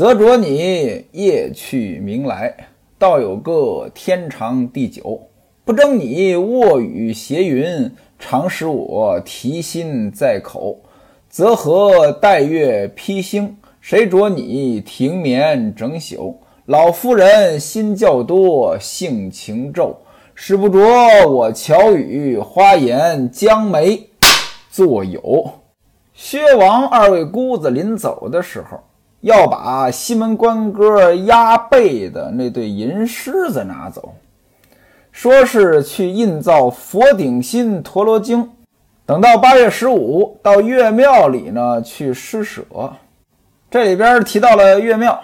则着你夜去明来，道有个天长地久。不争你卧雨斜云，常使我提心在口。则何待月披星？谁着你停眠整宿？老夫人心较多，性情骤，使不着我巧语花言将媒作友。薛王二位姑子临走的时候。要把西门官哥压背的那对银狮子拿走，说是去印造佛顶心陀罗经，等到八月十五到岳庙里呢去施舍。这里边提到了岳庙，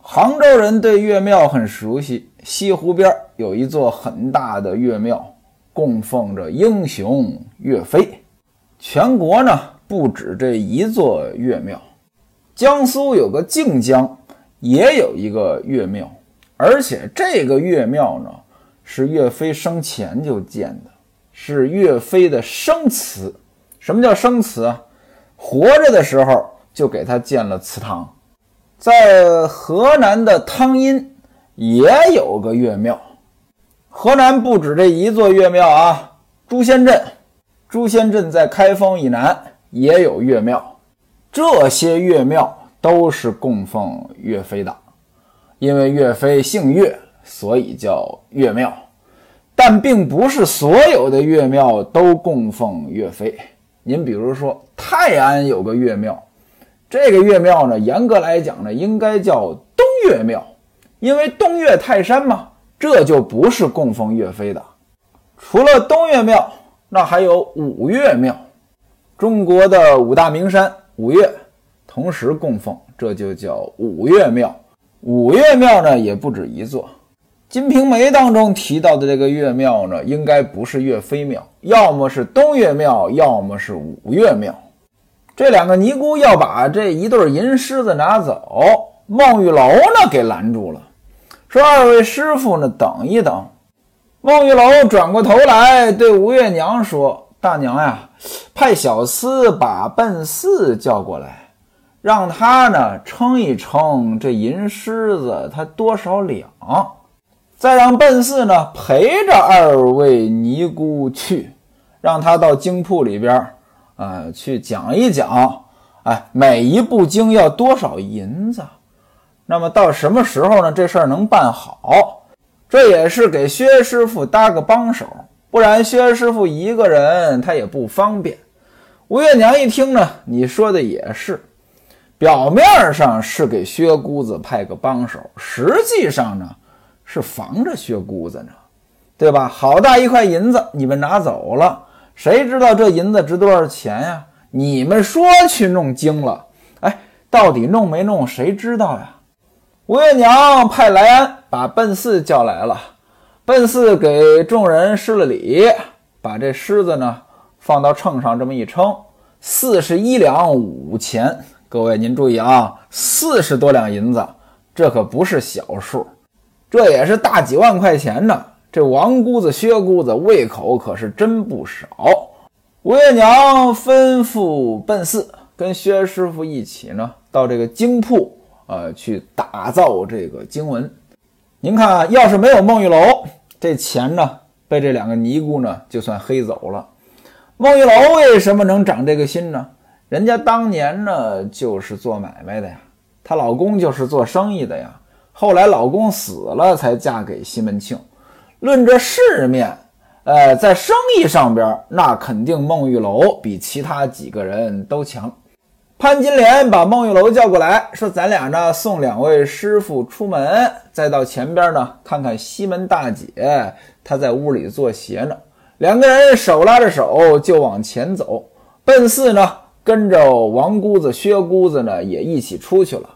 杭州人对岳庙很熟悉。西湖边有一座很大的岳庙，供奉着英雄岳飞。全国呢不止这一座岳庙。江苏有个靖江，也有一个岳庙，而且这个岳庙呢是岳飞生前就建的，是岳飞的生祠。什么叫生祠啊？活着的时候就给他建了祠堂。在河南的汤阴也有个岳庙。河南不止这一座岳庙啊，朱仙镇，朱仙镇在开封以南也有岳庙。这些岳庙都是供奉岳飞的，因为岳飞姓岳，所以叫岳庙。但并不是所有的岳庙都供奉岳飞。您比如说，泰安有个岳庙，这个岳庙呢，严格来讲呢，应该叫东岳庙，因为东岳泰山嘛，这就不是供奉岳飞的。除了东岳庙，那还有五岳庙，中国的五大名山。五岳同时供奉，这就叫五岳庙。五岳庙呢也不止一座，《金瓶梅》当中提到的这个岳庙呢，应该不是岳飞庙，要么是东岳庙，要么是五岳庙。这两个尼姑要把这一对银狮子拿走，孟玉楼呢给拦住了，说：“二位师傅呢，等一等。”孟玉楼转过头来对吴月娘说。大娘呀，派小厮把笨四叫过来，让他呢称一称这银狮子他多少两，再让笨四呢陪着二位尼姑去，让他到经铺里边啊去讲一讲，哎，每一部经要多少银子，那么到什么时候呢？这事儿能办好，这也是给薛师傅搭个帮手。不然薛师傅一个人他也不方便。吴月娘一听呢，你说的也是，表面上是给薛姑子派个帮手，实际上呢是防着薛姑子呢，对吧？好大一块银子，你们拿走了，谁知道这银子值多少钱呀？你们说去弄精了，哎，到底弄没弄，谁知道呀？吴月娘派来安把奔四叫来了。奔四给众人施了礼，把这狮子呢放到秤上，这么一称，四十一两五钱。各位您注意啊，四十多两银子，这可不是小数，这也是大几万块钱呢。这王姑子、薛姑子胃口可是真不少。吴月娘吩咐奔四跟薛师傅一起呢，到这个经铺啊去打造这个经文。您看，要是没有孟玉楼，这钱呢被这两个尼姑呢就算黑走了。孟玉楼为什么能长这个心呢？人家当年呢就是做买卖的呀，她老公就是做生意的呀。后来老公死了才嫁给西门庆。论这世面，呃，在生意上边，那肯定孟玉楼比其他几个人都强。潘金莲把孟玉楼叫过来，说：“咱俩呢，送两位师傅出门，再到前边呢，看看西门大姐，她在屋里做鞋呢。”两个人手拉着手就往前走。奔四呢，跟着王姑子、薛姑子呢，也一起出去了。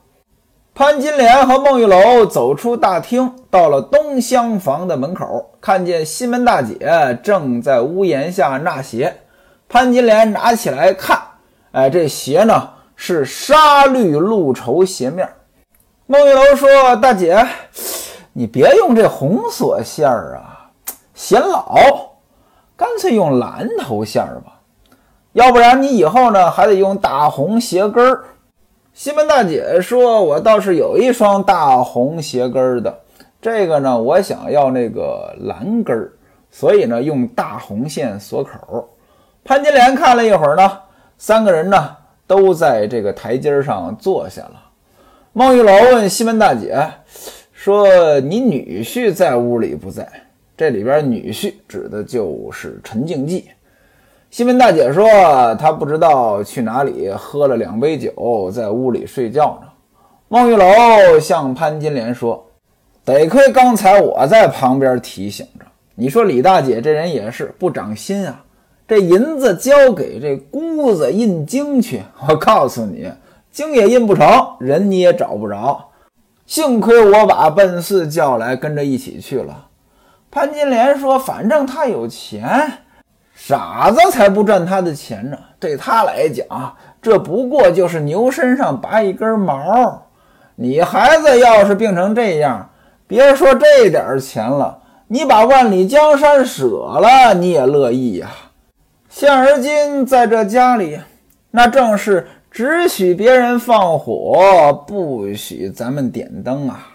潘金莲和孟玉楼走出大厅，到了东厢房的门口，看见西门大姐正在屋檐下纳鞋。潘金莲拿起来看。哎，这鞋呢是纱绿露绸鞋面。孟玉楼说：“大姐，你别用这红锁线儿啊，显老，干脆用蓝头线儿吧。要不然你以后呢还得用大红鞋跟儿。”西门大姐说：“我倒是有一双大红鞋跟儿的，这个呢，我想要那个蓝跟儿，所以呢，用大红线锁口。”潘金莲看了一会儿呢，三个人呢都在这个台阶上坐下了。孟玉楼问西门大姐说：“你女婿在屋里不在？”这里边女婿指的就是陈静济。西门大姐说：“她不知道去哪里喝了两杯酒，在屋里睡觉呢。”孟玉楼向潘金莲说：“得亏刚才我在旁边提醒着。你说李大姐这人也是不长心啊。”这银子交给这姑子印经去，我告诉你，经也印不成，人你也找不着。幸亏我把奔四叫来，跟着一起去了。潘金莲说：“反正他有钱，傻子才不赚他的钱呢。对他来讲，这不过就是牛身上拔一根毛。你孩子要是病成这样，别说这点钱了，你把万里江山舍了，你也乐意呀。”现而今在这家里，那正是只许别人放火，不许咱们点灯啊！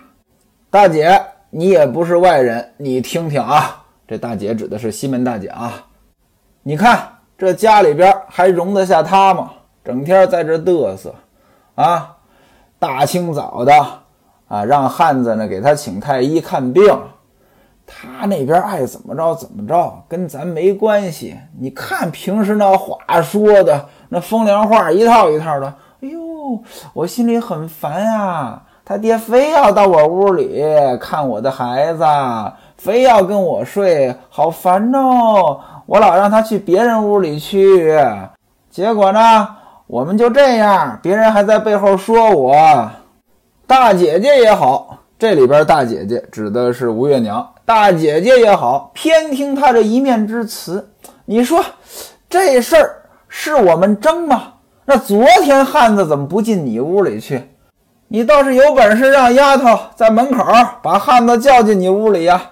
大姐，你也不是外人，你听听啊，这大姐指的是西门大姐啊。你看这家里边还容得下她吗？整天在这嘚瑟啊！大清早的啊，让汉子呢给他请太医看病。他那边爱怎么着怎么着，跟咱没关系。你看平时那话说的，那风凉话一套一套的。哎呦，我心里很烦呀。他爹非要到我屋里看我的孩子，非要跟我睡，好烦哦。我老让他去别人屋里去，结果呢，我们就这样，别人还在背后说我。大姐姐也好，这里边大姐姐指的是吴月娘。大姐姐也好，偏听她这一面之词。你说这事儿是我们争吗？那昨天汉子怎么不进你屋里去？你倒是有本事让丫头在门口把汉子叫进你屋里呀！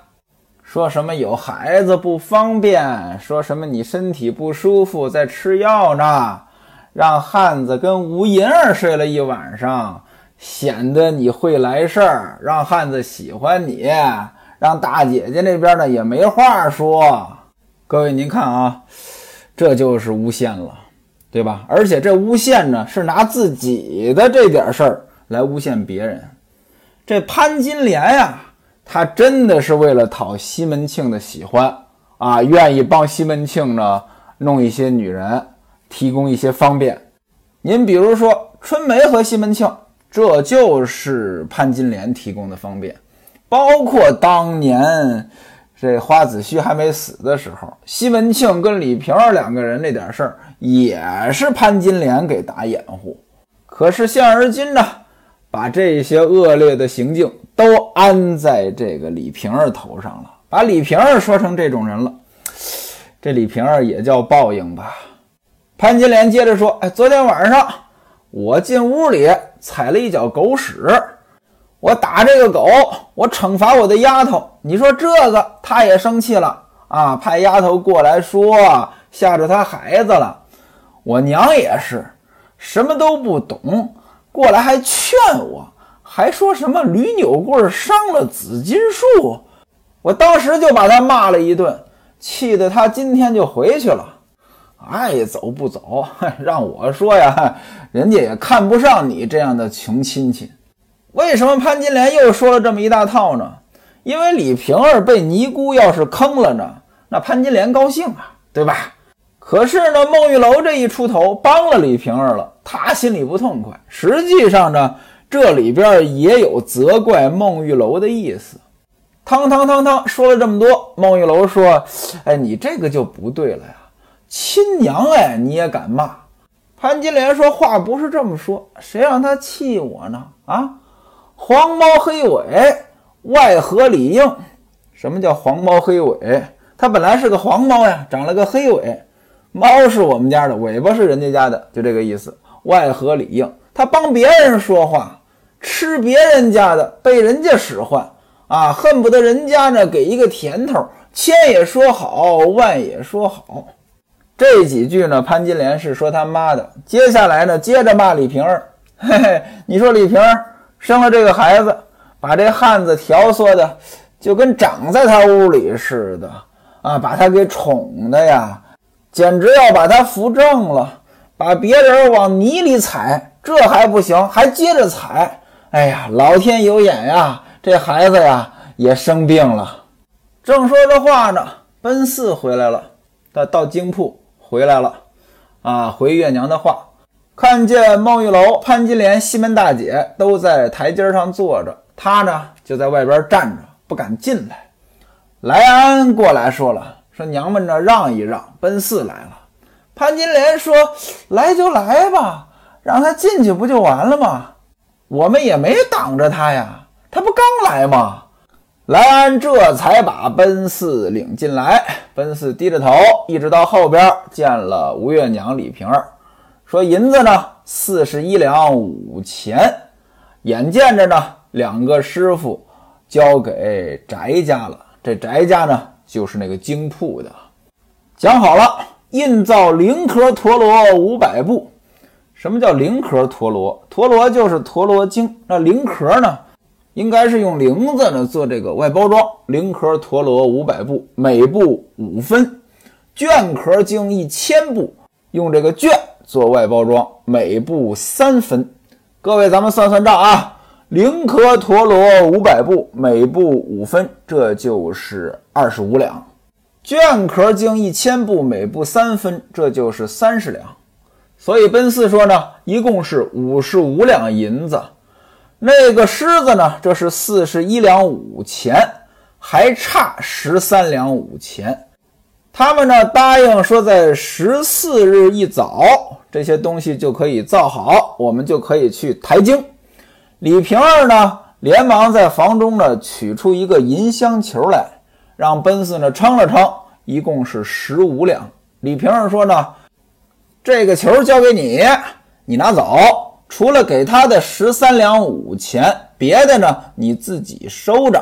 说什么有孩子不方便，说什么你身体不舒服在吃药呢？让汉子跟吴银儿睡了一晚上，显得你会来事儿，让汉子喜欢你。让大姐姐那边呢也没话说，各位您看啊，这就是诬陷了，对吧？而且这诬陷呢是拿自己的这点事儿来诬陷别人。这潘金莲呀，她真的是为了讨西门庆的喜欢啊，愿意帮西门庆呢弄一些女人，提供一些方便。您比如说春梅和西门庆，这就是潘金莲提供的方便。包括当年这花子虚还没死的时候，西门庆跟李瓶儿两个人那点事儿，也是潘金莲给打掩护。可是现而今呢，把这些恶劣的行径都安在这个李瓶儿头上了，把李瓶儿说成这种人了。这李瓶儿也叫报应吧？潘金莲接着说：“哎，昨天晚上我进屋里踩了一脚狗屎。”我打这个狗，我惩罚我的丫头。你说这个，他也生气了啊，派丫头过来说吓着他孩子了。我娘也是，什么都不懂，过来还劝我，还说什么驴扭棍伤了紫金树。我当时就把他骂了一顿，气得他今天就回去了，爱走不走，让我说呀，人家也看不上你这样的穷亲戚。为什么潘金莲又说了这么一大套呢？因为李瓶儿被尼姑要是坑了呢，那潘金莲高兴啊，对吧？可是呢，孟玉楼这一出头帮了李瓶儿了，他心里不痛快。实际上呢，这里边也有责怪孟玉楼的意思。汤汤汤汤说了这么多，孟玉楼说：“哎，你这个就不对了呀，亲娘哎，你也敢骂？”潘金莲说话不是这么说，谁让他气我呢？啊？黄毛黑尾，外合里应。什么叫黄毛黑尾？它本来是个黄猫呀，长了个黑尾。猫是我们家的，尾巴是人家家的，就这个意思。外合里应，他帮别人说话，吃别人家的，被人家使唤啊，恨不得人家呢给一个甜头，千也说好，万也说好。这几句呢，潘金莲是说他妈的。接下来呢，接着骂李瓶儿。嘿嘿，你说李瓶儿生了这个孩子，把这汉子调唆的就跟长在他屋里似的啊，把他给宠的呀，简直要把他扶正了，把别人往泥里踩，这还不行，还接着踩。哎呀，老天有眼呀，这孩子呀也生病了。正说着话呢，奔四回来了，他到京铺回来了，啊，回月娘的话，看见孟玉楼、潘金莲、西门大姐都在台阶上坐着，他呢就在外边站着，不敢进来。来安过来说了，说娘们呢让一让，奔四来了。潘金莲说：“来就来吧，让他进去不就完了吗？我们也没挡着他呀，他不刚来吗？”来安这才把奔四领进来。奔四低着头，一直到后边见了吴月娘李瓶儿，说银子呢四十一两五钱。眼见着呢两个师傅交给翟家了，这翟家呢就是那个京铺的。讲好了，印造灵壳陀螺五百部。什么叫灵壳陀螺？陀螺就是陀螺经。那灵壳呢？应该是用铃子呢做这个外包装，灵壳陀螺五百部，每部五分；卷壳经一千部，用这个卷做外包装，每部三分。各位，咱们算算账啊，灵壳陀螺五百部，每部五分，这就是二十五两；卷壳经一千部，每部三分，这就是三十两。所以奔四说呢，一共是五十五两银子。那个狮子呢？这是四十一两五钱，还差十三两五钱。他们呢答应说，在十四日一早，这些东西就可以造好，我们就可以去抬京。李瓶儿呢，连忙在房中呢取出一个银香球来，让奔四呢称了称，一共是十五两。李瓶儿说呢，这个球交给你，你拿走。除了给他的十三两五钱，别的呢你自己收着，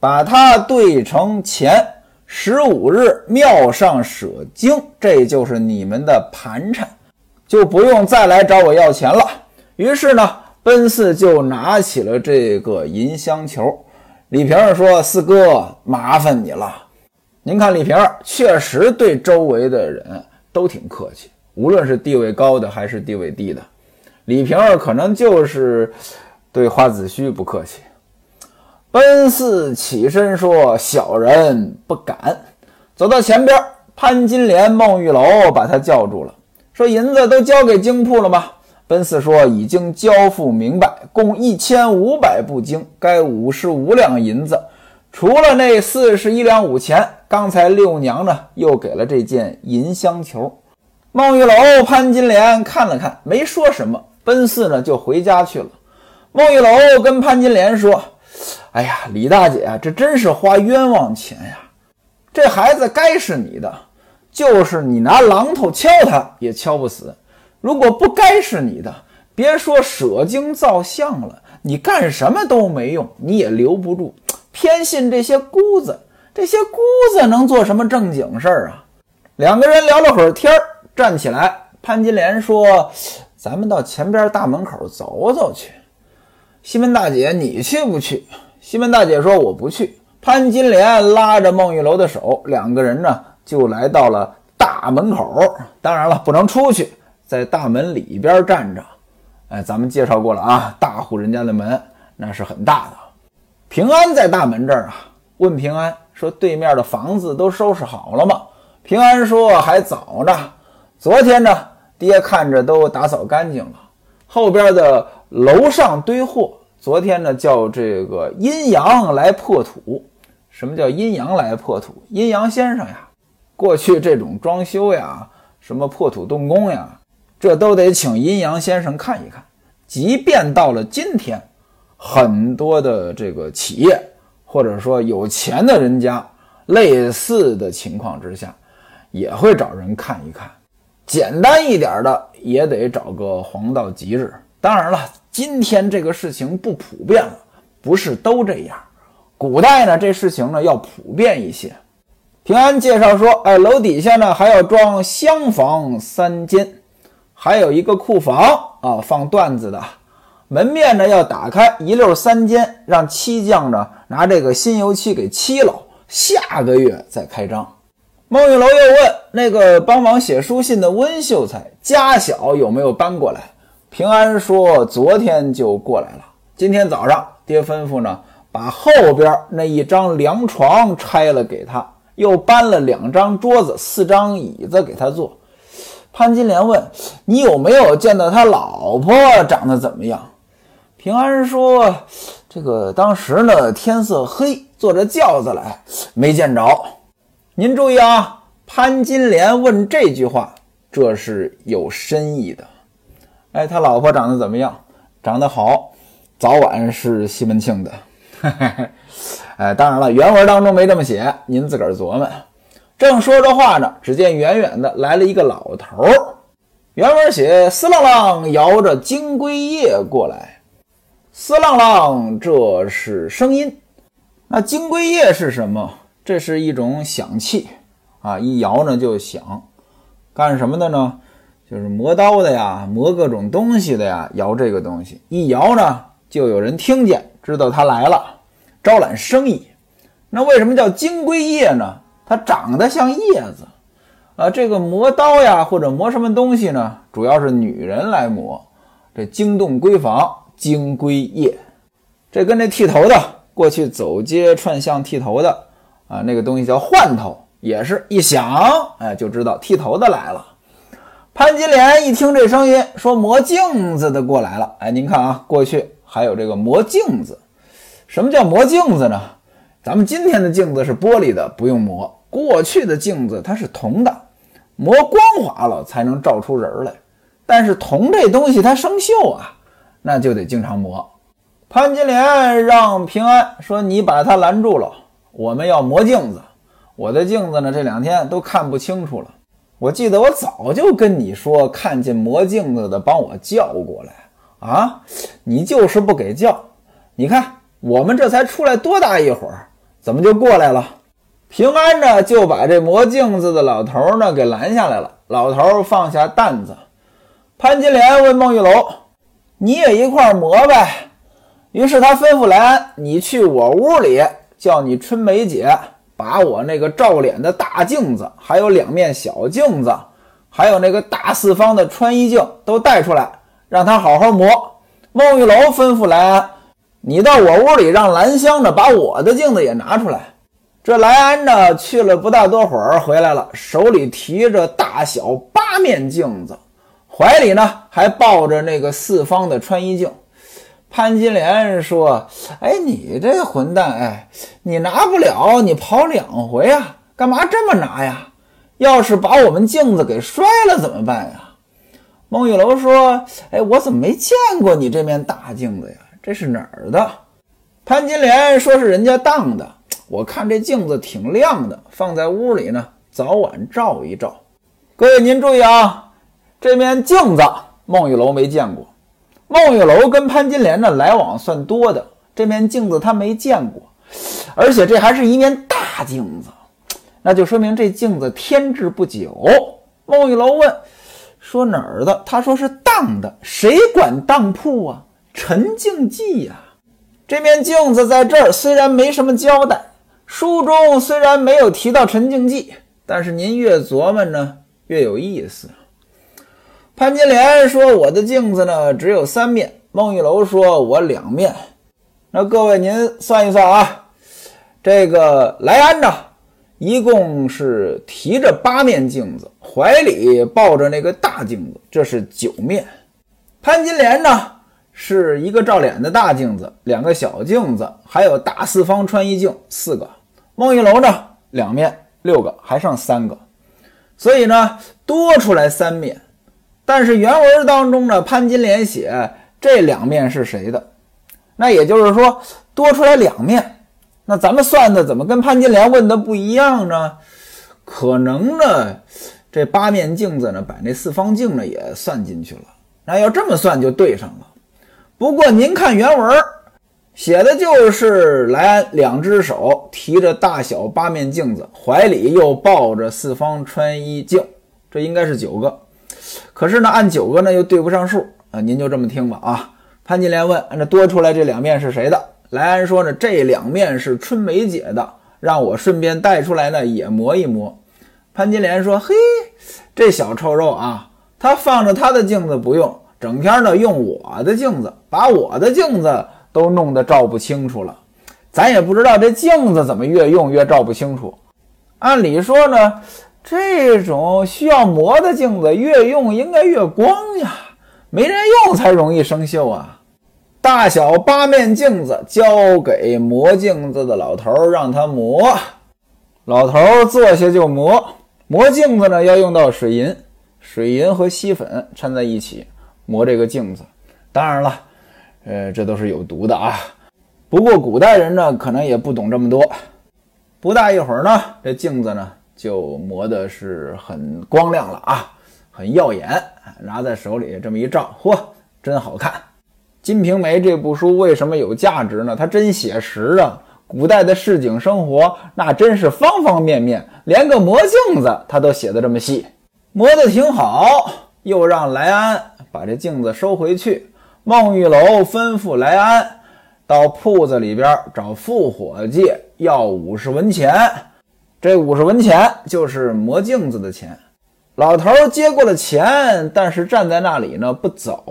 把它兑成钱。十五日庙上舍经，这就是你们的盘缠，就不用再来找我要钱了。于是呢，奔四就拿起了这个银香球。李瓶儿说：“四哥，麻烦你了。您看，李瓶儿确实对周围的人都挺客气，无论是地位高的还是地位低的。”李瓶儿可能就是对花子虚不客气。奔四起身说：“小人不敢。”走到前边，潘金莲、孟玉楼把他叫住了，说：“银子都交给京铺了吗？”奔四说：“已经交付明白，共一千五百部经，该五十五两银子，除了那四十一两五钱，刚才六娘呢又给了这件银香球。”孟玉楼、潘金莲看了看，没说什么。奔四呢就回家去了。孟玉楼跟潘金莲说：“哎呀，李大姐啊，这真是花冤枉钱呀！这孩子该是你的，就是你拿榔头敲他也敲不死。如果不该是你的，别说舍经造像了，你干什么都没用，你也留不住。偏信这些姑子，这些姑子能做什么正经事儿啊？”两个人聊了会儿天儿，站起来，潘金莲说。咱们到前边大门口走走去。西门大姐，你去不去？西门大姐说：“我不去。”潘金莲拉着孟玉楼的手，两个人呢就来到了大门口。当然了，不能出去，在大门里边站着。哎，咱们介绍过了啊，大户人家的门那是很大的。平安在大门这儿啊，问平安说：“对面的房子都收拾好了吗？”平安说：“还早呢，昨天呢。”爹看着都打扫干净了，后边的楼上堆货。昨天呢，叫这个阴阳来破土。什么叫阴阳来破土？阴阳先生呀，过去这种装修呀，什么破土动工呀，这都得请阴阳先生看一看。即便到了今天，很多的这个企业或者说有钱的人家，类似的情况之下，也会找人看一看。简单一点的也得找个黄道吉日。当然了，今天这个事情不普遍了，不是都这样。古代呢，这事情呢要普遍一些。平安介绍说，哎，楼底下呢还要装厢房三间，还有一个库房啊，放缎子的。门面呢要打开一溜三间，让漆匠呢拿这个新油漆给漆了，下个月再开张。孟玉楼又问那个帮忙写书信的温秀才家小有没有搬过来？平安说昨天就过来了。今天早上爹吩咐呢，把后边那一张凉床拆了给他，又搬了两张桌子、四张椅子给他坐。潘金莲问你有没有见到他老婆长得怎么样？平安说：“这个当时呢，天色黑，坐着轿子来，没见着。您注意啊，潘金莲问这句话，这是有深意的。哎，他老婆长得怎么样？长得好，早晚是西门庆的。哎，当然了，原文当中没这么写，您自个儿琢磨。正说着话呢，只见远远的来了一个老头儿。原文写：司郎朗摇着金龟叶过来。”嘶浪浪，这是声音。那金龟叶是什么？这是一种响器啊，一摇呢就响。干什么的呢？就是磨刀的呀，磨各种东西的呀，摇这个东西，一摇呢就有人听见，知道他来了，招揽生意。那为什么叫金龟叶呢？它长得像叶子啊。这个磨刀呀，或者磨什么东西呢？主要是女人来磨，这惊动闺房。金龟叶，这跟这剃头的过去走街串巷剃头的啊，那个东西叫换头，也是一响，哎，就知道剃头的来了。潘金莲一听这声音，说磨镜子的过来了。哎，您看啊，过去还有这个磨镜子。什么叫磨镜子呢？咱们今天的镜子是玻璃的，不用磨。过去的镜子它是铜的，磨光滑了才能照出人来。但是铜这东西它生锈啊。那就得经常磨。潘金莲让平安说：“你把他拦住了，我们要磨镜子。我的镜子呢，这两天都看不清楚了。我记得我早就跟你说，看见磨镜子的，帮我叫过来啊！你就是不给叫。你看我们这才出来多大一会儿，怎么就过来了？”平安呢就把这磨镜子的老头呢给拦下来了。老头放下担子，潘金莲问孟玉楼。你也一块磨呗。于是他吩咐莱安：“你去我屋里，叫你春梅姐把我那个照脸的大镜子，还有两面小镜子，还有那个大四方的穿衣镜都带出来，让他好好磨。”孟玉楼吩咐莱安：“你到我屋里，让兰香呢把我的镜子也拿出来。”这莱安呢去了不大多会儿，回来了，手里提着大小八面镜子。怀里呢还抱着那个四方的穿衣镜，潘金莲说：“哎，你这混蛋，哎，你拿不了，你跑两回啊，干嘛这么拿呀？要是把我们镜子给摔了怎么办呀？”孟玉楼说：“哎，我怎么没见过你这面大镜子呀？这是哪儿的？”潘金莲说：“是人家当的，我看这镜子挺亮的，放在屋里呢，早晚照一照。各位您注意啊。”这面镜子，孟玉楼没见过。孟玉楼跟潘金莲呢来往算多的，这面镜子他没见过，而且这还是一面大镜子，那就说明这镜子添置不久。孟玉楼问：“说哪儿的？”他说是当的。谁管当铺啊？陈静记呀。这面镜子在这儿虽然没什么交代，书中虽然没有提到陈静记，但是您越琢磨呢，越有意思。潘金莲说：“我的镜子呢，只有三面。”孟玉楼说：“我两面。”那各位您算一算啊，这个莱安呢，一共是提着八面镜子，怀里抱着那个大镜子，这是九面。潘金莲呢，是一个照脸的大镜子，两个小镜子，还有大四方穿衣镜四个。孟玉楼呢，两面六个，还剩三个，所以呢，多出来三面。但是原文当中呢，潘金莲写这两面是谁的？那也就是说多出来两面。那咱们算的怎么跟潘金莲问的不一样呢？可能呢，这八面镜子呢，把那四方镜呢也算进去了。那要这么算就对上了。不过您看原文写的就是莱安两只手提着大小八面镜子，怀里又抱着四方穿衣镜，这应该是九个。可是呢，按九个呢又对不上数啊。您就这么听吧啊。潘金莲问：“那多出来这两面是谁的？”莱安说：“呢，这两面是春梅姐的，让我顺便带出来呢，也磨一磨。”潘金莲说：“嘿，这小臭肉啊，他放着他的镜子不用，整天呢用我的镜子，把我的镜子都弄得照不清楚了。咱也不知道这镜子怎么越用越照不清楚。按理说呢，这种需要磨的镜子越用应该越光呀，没人用才容易生锈啊。”大小八面镜子交给磨镜子的老头，让他磨。老头坐下就磨。磨镜子呢，要用到水银，水银和锡粉掺在一起磨这个镜子。当然了，呃，这都是有毒的啊。不过古代人呢，可能也不懂这么多。不大一会儿呢，这镜子呢就磨的是很光亮了啊，很耀眼。拿在手里这么一照，嚯，真好看。《金瓶梅》这部书为什么有价值呢？它真写实啊！古代的市井生活，那真是方方面面，连个磨镜子他都写的这么细，磨得挺好。又让莱安把这镜子收回去。孟玉楼吩咐莱安到铺子里边找副伙计要五十文钱，这五十文钱就是磨镜子的钱。老头接过了钱，但是站在那里呢，不走。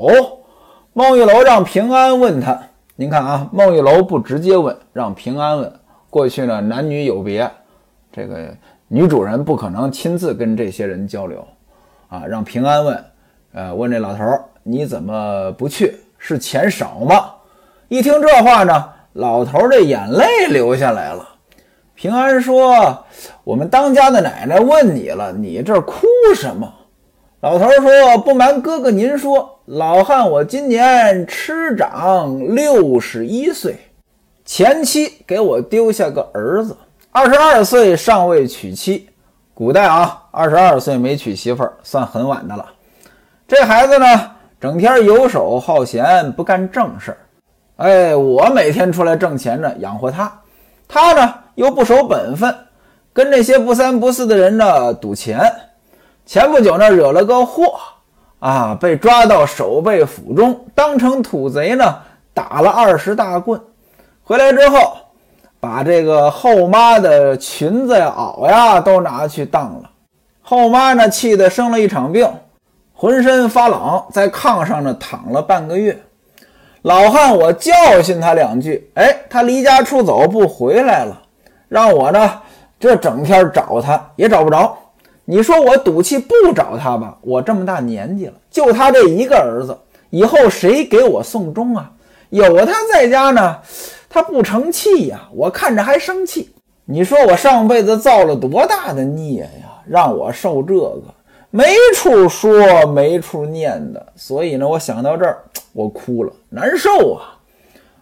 孟玉楼让平安问他，您看啊，孟玉楼不直接问，让平安问。过去呢，男女有别，这个女主人不可能亲自跟这些人交流，啊，让平安问，呃，问这老头，你怎么不去？是钱少吗？一听这话呢，老头儿的眼泪流下来了。平安说：“我们当家的奶奶问你了，你这哭什么？”老头说：“不瞒哥哥您说，老汉我今年吃长六十一岁，前妻给我丢下个儿子，二十二岁尚未娶妻。古代啊，二十二岁没娶媳妇儿算很晚的了。这孩子呢，整天游手好闲，不干正事儿。哎，我每天出来挣钱呢，养活他，他呢又不守本分，跟那些不三不四的人呢赌钱。”前不久呢，惹了个祸，啊，被抓到守备府中，当成土贼呢，打了二十大棍。回来之后，把这个后妈的裙子呀、袄呀都拿去当了。后妈呢，气得生了一场病，浑身发冷，在炕上呢躺了半个月。老汉我教训他两句，哎，他离家出走不回来了，让我呢这整天找他也找不着。你说我赌气不找他吧？我这么大年纪了，就他这一个儿子，以后谁给我送终啊？有他在家呢，他不成器呀，我看着还生气。你说我上辈子造了多大的孽呀，让我受这个，没处说，没处念的。所以呢，我想到这儿，我哭了，难受啊。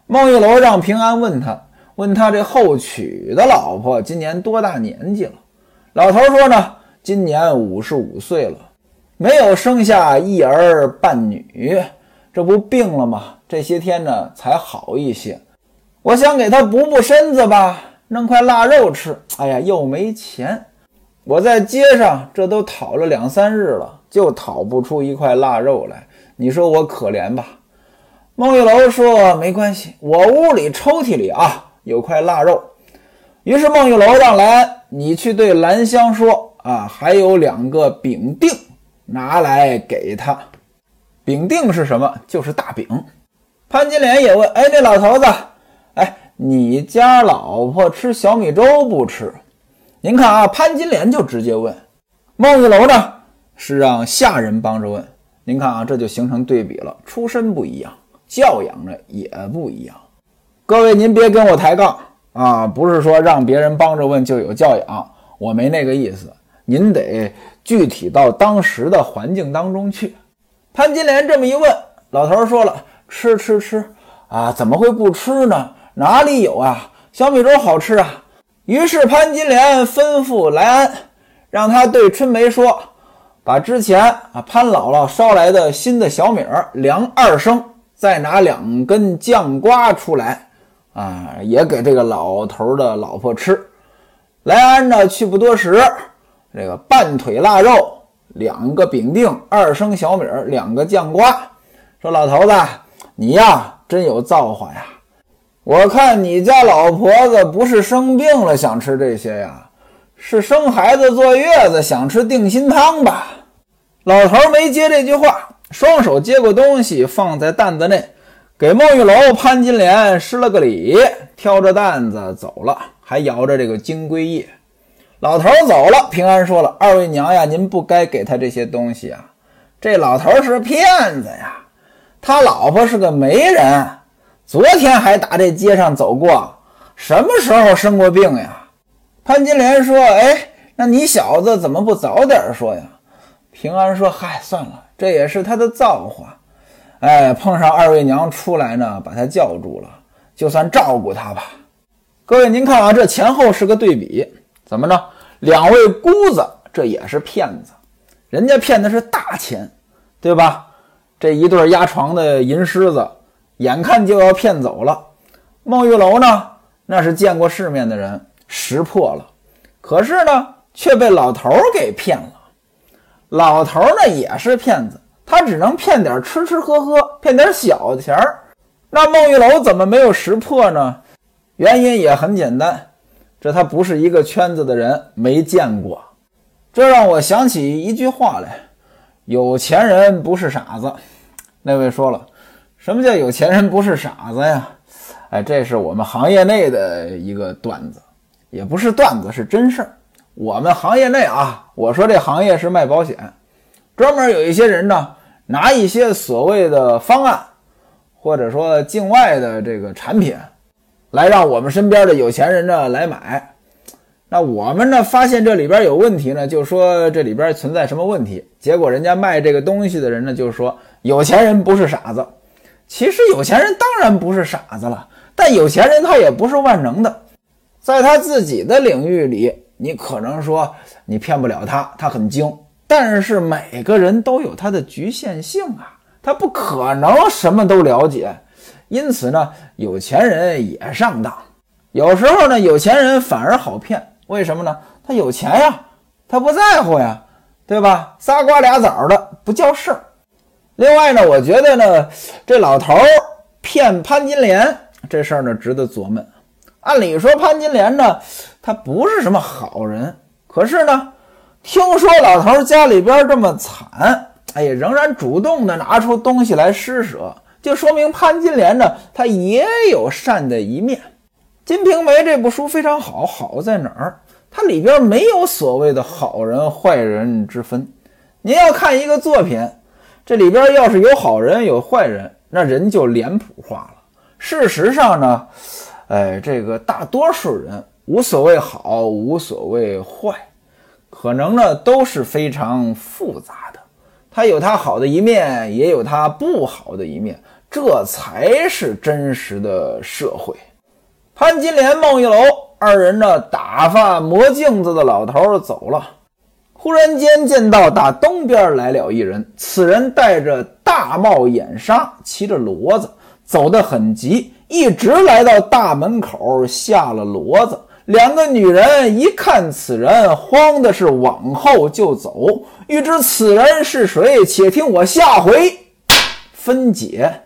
孟玉楼让平安问他，问他这后娶的老婆今年多大年纪了？老头说呢。今年五十五岁了，没有生下一儿半女，这不病了吗？这些天呢才好一些。我想给他补补身子吧，弄块腊肉吃。哎呀，又没钱。我在街上这都讨了两三日了，就讨不出一块腊肉来。你说我可怜吧？孟玉楼说：“没关系，我屋里抽屉里啊有块腊肉。”于是孟玉楼让来，你去对兰香说。啊，还有两个饼锭，拿来给他。饼锭是什么？就是大饼。潘金莲也问：“哎，那老头子，哎，你家老婆吃小米粥不吃？”您看啊，潘金莲就直接问。孟玉楼呢，是让下人帮着问。您看啊，这就形成对比了，出身不一样，教养呢也不一样。各位，您别跟我抬杠啊，不是说让别人帮着问就有教养，我没那个意思。您得具体到当时的环境当中去。潘金莲这么一问，老头说了：“吃吃吃啊，怎么会不吃呢？哪里有啊？小米粥好吃啊！”于是潘金莲吩咐莱安，让他对春梅说：“把之前啊潘姥姥烧来的新的小米儿量二升，再拿两根酱瓜出来，啊，也给这个老头的老婆吃。”莱安呢，去不多时。这个半腿腊肉，两个饼丁，二升小米，两个酱瓜。说老头子，你呀真有造化呀！我看你家老婆子不是生病了想吃这些呀，是生孩子坐月子想吃定心汤吧？老头没接这句话，双手接过东西放在担子内，给孟玉楼、潘金莲施了个礼，挑着担子走了，还摇着这个金龟叶。老头走了，平安说了：“二位娘呀，您不该给他这些东西啊！这老头是骗子呀，他老婆是个媒人，昨天还打这街上走过，什么时候生过病呀？”潘金莲说：“哎，那你小子怎么不早点说呀？”平安说：“嗨，算了，这也是他的造化。哎，碰上二位娘出来呢，把他叫住了，就算照顾他吧。各位，您看啊，这前后是个对比，怎么着？两位姑子，这也是骗子，人家骗的是大钱，对吧？这一对压床的银狮子，眼看就要骗走了。孟玉楼呢，那是见过世面的人，识破了，可是呢，却被老头给骗了。老头呢也是骗子，他只能骗点吃吃喝喝，骗点小钱儿。那孟玉楼怎么没有识破呢？原因也很简单，这他不是一个圈子的人，没见过。这让我想起一句话来：有钱人不是傻子。那位说了，什么叫有钱人不是傻子呀？哎，这是我们行业内的一个段子，也不是段子，是真事儿。我们行业内啊，我说这行业是卖保险，专门有一些人呢，拿一些所谓的方案，或者说境外的这个产品，来让我们身边的有钱人呢来买。那我们呢发现这里边有问题呢，就说这里边存在什么问题。结果人家卖这个东西的人呢，就说有钱人不是傻子。其实有钱人当然不是傻子了，但有钱人他也不是万能的，在他自己的领域里。你可能说你骗不了他，他很精，但是每个人都有他的局限性啊，他不可能什么都了解，因此呢，有钱人也上当，有时候呢，有钱人反而好骗，为什么呢？他有钱呀，他不在乎呀，对吧？仨瓜俩枣的不叫事儿。另外呢，我觉得呢，这老头儿骗潘金莲这事儿呢，值得琢磨。按理说潘金莲呢。他不是什么好人，可是呢，听说老头家里边这么惨，哎呀，仍然主动的拿出东西来施舍，就说明潘金莲呢，她也有善的一面。《金瓶梅》这部书非常好，好在哪儿？它里边没有所谓的好人坏人之分。您要看一个作品，这里边要是有好人有坏人，那人就脸谱化了。事实上呢，哎，这个大多数人。无所谓好，无所谓坏，可能呢都是非常复杂的。它有它好的一面，也有它不好的一面，这才是真实的社会。潘金莲、孟玉楼二人呢，打发磨镜子的老头走了。忽然间见到打东边来了一人，此人戴着大帽眼纱，骑着骡子，走得很急，一直来到大门口，下了骡子。两个女人一看此人，慌的是往后就走。欲知此人是谁，且听我下回分解。